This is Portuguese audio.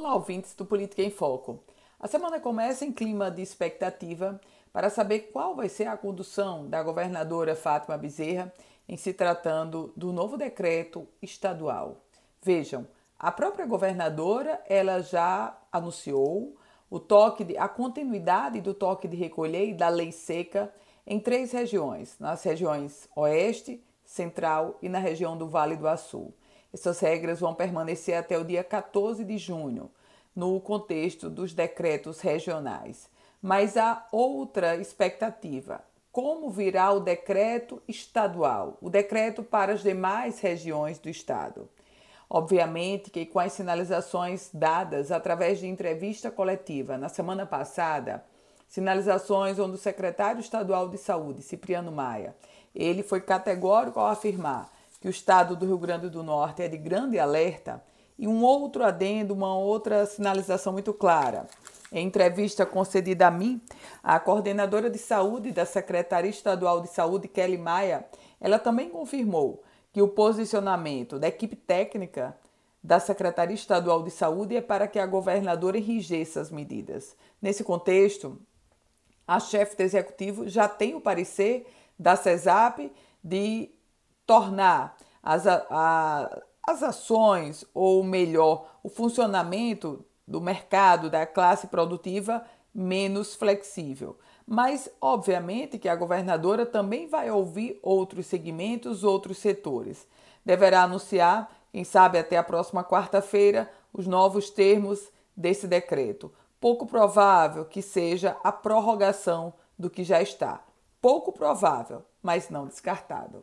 Olá, ouvintes do Política em Foco. A semana começa em clima de expectativa para saber qual vai ser a condução da governadora Fátima Bezerra em se tratando do novo decreto estadual. Vejam, a própria governadora ela já anunciou o toque de, a continuidade do toque de recolher e da lei seca em três regiões, nas regiões Oeste, Central e na região do Vale do Açu. Essas regras vão permanecer até o dia 14 de junho, no contexto dos decretos regionais. Mas há outra expectativa. Como virá o decreto estadual, o decreto para as demais regiões do estado? Obviamente que com as sinalizações dadas através de entrevista coletiva na semana passada, sinalizações onde o secretário estadual de saúde, Cipriano Maia, ele foi categórico ao afirmar que o estado do Rio Grande do Norte é de grande alerta, e um outro adendo, uma outra sinalização muito clara. Em entrevista concedida a mim, a coordenadora de saúde da Secretaria Estadual de Saúde, Kelly Maia, ela também confirmou que o posicionamento da equipe técnica da Secretaria Estadual de Saúde é para que a governadora enrijeça as medidas. Nesse contexto, a chefe do executivo já tem o parecer da CESAP de tornar as, a, as ações, ou melhor, o funcionamento do mercado, da classe produtiva menos flexível. Mas, obviamente, que a governadora também vai ouvir outros segmentos, outros setores. Deverá anunciar, quem sabe até a próxima quarta-feira, os novos termos desse decreto. Pouco provável que seja a prorrogação do que já está. Pouco provável, mas não descartado.